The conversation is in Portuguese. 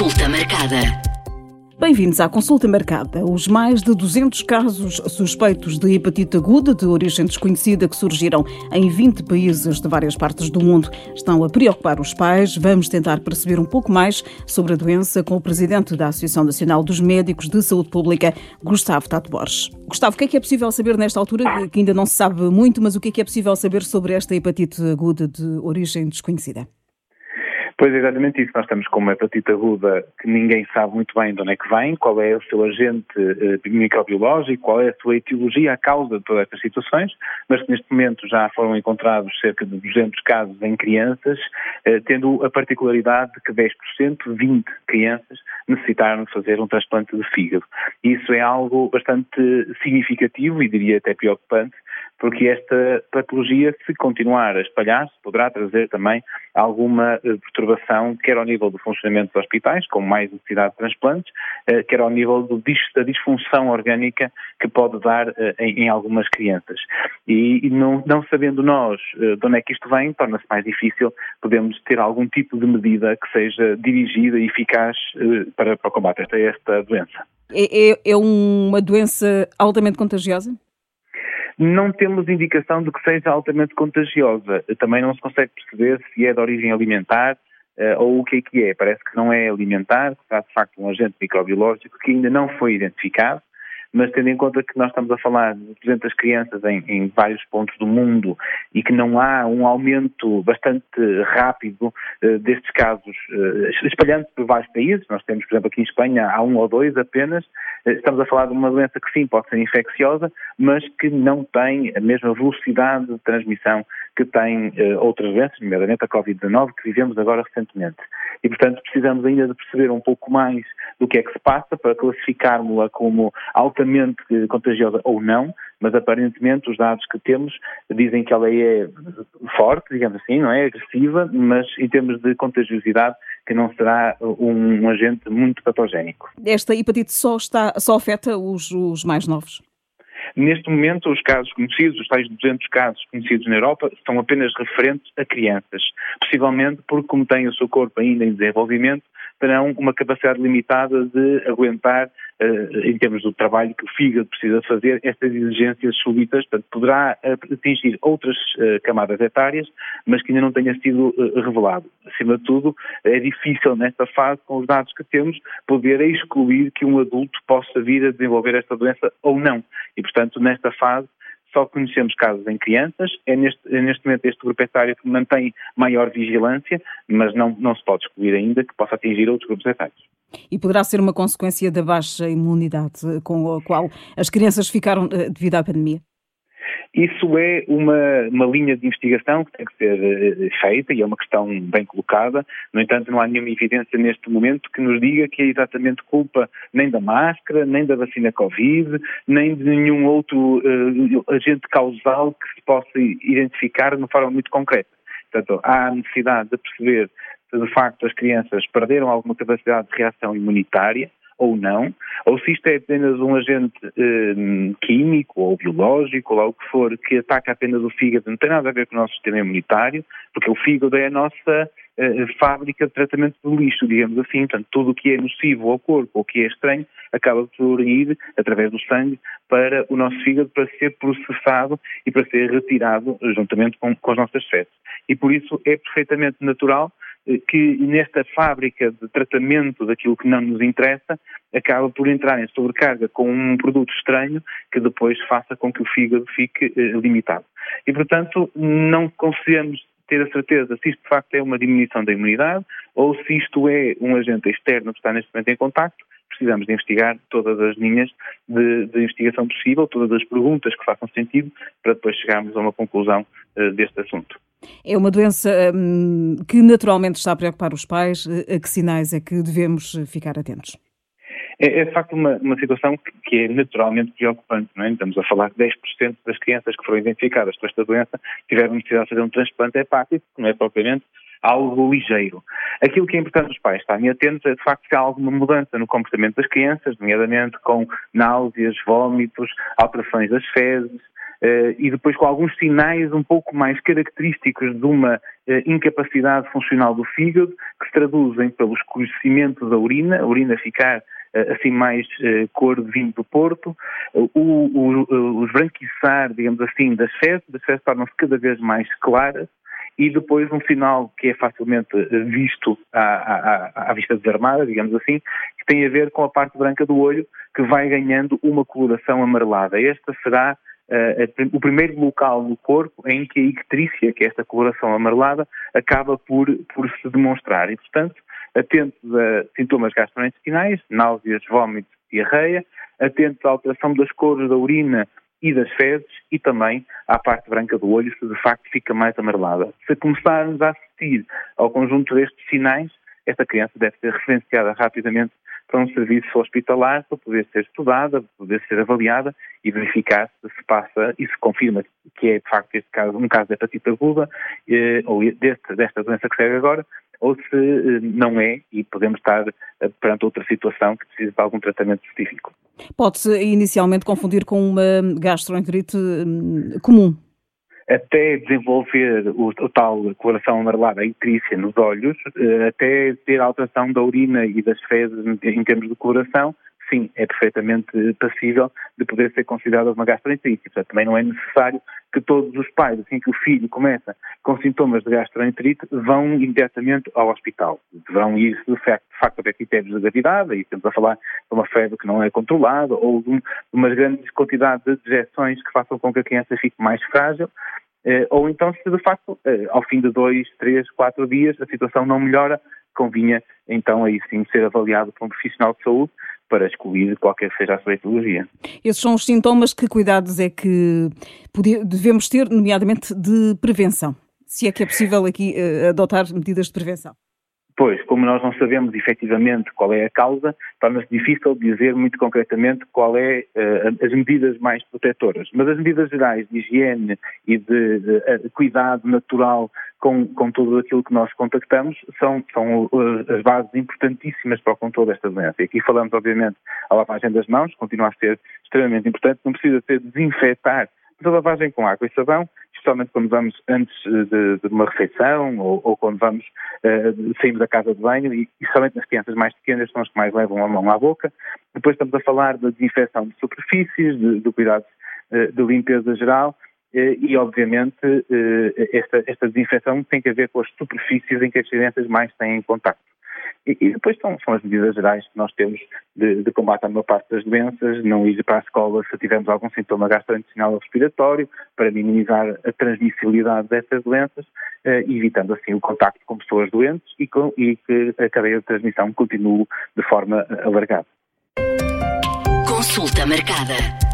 Consulta marcada. Bem-vindos à consulta marcada. Os mais de 200 casos suspeitos de hepatite aguda de origem desconhecida que surgiram em 20 países de várias partes do mundo estão a preocupar os pais. Vamos tentar perceber um pouco mais sobre a doença com o presidente da Associação Nacional dos Médicos de Saúde Pública, Gustavo Tato Borges. Gustavo, o que é que é possível saber nesta altura, que ainda não se sabe muito, mas o que é que é possível saber sobre esta hepatite aguda de origem desconhecida? Pois é exatamente isso. Nós estamos com uma hepatite aguda que ninguém sabe muito bem de onde é que vem, qual é o seu agente eh, microbiológico, qual é a sua etiologia, a causa de todas estas situações, mas que neste momento já foram encontrados cerca de 200 casos em crianças, eh, tendo a particularidade de que 10%, 20 crianças, necessitaram de fazer um transplante de fígado. Isso é algo bastante significativo e diria até preocupante, porque esta patologia, se continuar a espalhar-se, poderá trazer também alguma eh, perturbação, quer ao nível do funcionamento dos hospitais, com mais necessidade de transplantes, eh, quer ao nível do, da disfunção orgânica que pode dar eh, em, em algumas crianças. E, e não, não, sabendo nós de onde é que isto vem, torna-se mais difícil podemos ter algum tipo de medida que seja dirigida e eficaz para, para o combate a esta doença. É, é, é uma doença altamente contagiosa? não temos indicação de que seja altamente contagiosa. Também não se consegue perceber se é de origem alimentar ou o que é que é. Parece que não é alimentar, que há de facto um agente microbiológico que ainda não foi identificado mas tendo em conta que nós estamos a falar de 200 crianças em, em, vários pontos do mundo e que não há um aumento bastante rápido uh, destes casos, uh, espalhando-se por vários países, nós temos, por exemplo, aqui em Espanha há um ou dois apenas, uh, estamos a falar de uma doença que sim pode ser infecciosa, mas que não tem a mesma velocidade de transmissão que tem outras doenças, nomeadamente a Covid-19, que vivemos agora recentemente. E, portanto, precisamos ainda de perceber um pouco mais do que é que se passa para classificarmos-la como altamente contagiosa ou não, mas aparentemente os dados que temos dizem que ela é forte, digamos assim, não é agressiva, mas em termos de contagiosidade que não será um, agente muito patogénico. Esta hepatite só, está, só afeta os, os mais novos? Neste momento, os casos conhecidos, os tais 200 casos conhecidos na Europa, são apenas referentes a crianças. Possivelmente porque, como têm o seu corpo ainda em desenvolvimento, terão uma capacidade limitada de aguentar, uh, em termos do trabalho que o fígado precisa fazer, estas exigências súbitas, portanto, poderá atingir outras uh, camadas etárias, mas que ainda não tenha sido revelado. Acima de tudo, é difícil nesta fase, com os dados que temos, poder excluir que um adulto possa vir a desenvolver esta doença ou não. E, portanto, nesta fase, só conhecemos casos em crianças, é neste, é neste momento este grupo etário que mantém maior vigilância, mas não, não se pode excluir ainda que possa atingir outros grupos etários. E poderá ser uma consequência da baixa imunidade com a qual as crianças ficaram eh, devido à pandemia? Isso é uma, uma linha de investigação que tem que ser uh, feita e é uma questão bem colocada. No entanto, não há nenhuma evidência neste momento que nos diga que é exatamente culpa nem da máscara, nem da vacina Covid, nem de nenhum outro uh, agente causal que se possa identificar de uma forma muito concreta. Portanto, há necessidade de perceber se de facto as crianças perderam alguma capacidade de reação imunitária ou não, ou se isto é apenas um agente eh, químico ou biológico, ou algo que for, que ataca apenas o fígado, não tem nada a ver com o nosso sistema imunitário, porque o fígado é a nossa eh, fábrica de tratamento do lixo, digamos assim, portanto, tudo o que é nocivo ao corpo ou que é estranho acaba por ir, através do sangue, para o nosso fígado para ser processado e para ser retirado juntamente com, com as nossas fezes. E por isso é perfeitamente natural que nesta fábrica de tratamento daquilo que não nos interessa acaba por entrar em sobrecarga com um produto estranho que depois faça com que o fígado fique eh, limitado. E, portanto, não conseguimos ter a certeza se isto de facto é uma diminuição da imunidade ou se isto é um agente externo que está neste momento em contacto. Precisamos de investigar todas as linhas de, de investigação possível, todas as perguntas que façam sentido, para depois chegarmos a uma conclusão uh, deste assunto. É uma doença hum, que naturalmente está a preocupar os pais. A que sinais é que devemos ficar atentos? É, é de facto uma, uma situação que, que, é naturalmente preocupante, não é? Estamos a falar de 10% das crianças que foram identificadas com esta doença tiveram necessidade de fazer um transplante hepático, que não é propriamente algo ligeiro. Aquilo que é importante os pais estarem atentos é de facto se há alguma mudança no comportamento das crianças, nomeadamente com náuseas, vômitos, alterações das fezes, e depois com alguns sinais um pouco mais característicos de uma uh, incapacidade funcional do fígado, que se traduzem pelo escurecimento da urina, a urina ficar assim mais cor de vinho do Porto, o, o esbranquiçar, digamos assim, das fezes, das fezes tornam-se cada vez mais claras, e depois um sinal que é facilmente visto à, à, à, vista desarmada, digamos assim, que tem a ver com a parte branca do olho, que vai ganhando uma coloração amarelada. Esta será uh, o primeiro local no corpo em que a ictrícia, que é esta coloração amarelada, acaba por, por se demonstrar. E, portanto, atentos a sintomas gastrointestinais, náuseas, vômitos, diarreia, atentos à alteração das cores da urina e das fezes e também à parte branca do olho, se de facto fica mais amarelada. Se começarmos a assistir ao conjunto destes sinais, esta criança deve ser referenciada rapidamente para um serviço hospitalar para poder ser estudada, para poder ser avaliada e verificar se passa e se confirma que é de facto este caso, um caso de hepatite aguda eh, ou deste, desta doença que segue agora, ou se eh, não é e podemos estar eh, perante outra situação que precisa de algum tratamento específico. Pode-se inicialmente confundir com uma gastroenterite hum, comum? Até desenvolver o, o tal coloração amarelada intrícia nos olhos, eh, até ter alteração da urina e das fezes em termos de coloração, sim, é perfeitamente passível de poder ser considerada uma gastroenterite. Portanto, também não é necessário que todos os pais, assim que o filho começa com sintomas de gastroenterite, vão imediatamente ao hospital. Deverão ir, de facto, de facto haver critérios de gravidade, e estamos a falar de uma febre que não é controlada, ou de, uma grande quantidade de dejeções que façam com que a criança fique mais frágil, eh, ou então se de facto, eh, ao fim de dois, três, quatro dias, a situação não melhora, convinha então aí sim ser avaliado por um profissional de saúde para excluir qualquer que seja a sua etiologia. Esses são os sintomas, que cuidados é que devemos ter, nomeadamente de prevenção? Se é que é possível aqui uh, adotar medidas de prevenção. Pois, como nós não sabemos efetivamente qual é a causa, torna-se difícil dizer muito concretamente qual é uh, as medidas mais protetoras. Mas as medidas gerais de higiene e de, de, de cuidado natural com, com tudo aquilo que nós contactamos são, são uh, as bases importantíssimas para o controle desta doença. E aqui falamos, obviamente, a lavagem das mãos, continua a ser extremamente importante, não precisa ser desinfetar, mas a lavagem com água e sabão especialmente quando vamos antes de, de uma refeição ou, ou quando vamos uh, saímos da casa de banho e, somente nas crianças mais pequenas são as que mais levam a mão à boca. Depois estamos a falar da desinfecção de superfícies, de, do cuidado uh, de limpeza geral e, obviamente, esta, esta desinfecção tem que ver com as superfícies em que as crianças mais têm contato. E, e depois são, são, as medidas gerais que nós temos de, de combate à maior parte das doenças, não ir para a escola se tivermos algum sintoma gastrointestinal ou respiratório, para minimizar a transmissibilidade dessas doenças, eh, evitando assim o contacto com pessoas doentes e, com, e que a cadeia de transmissão continue de forma alargada. Consulta marcada.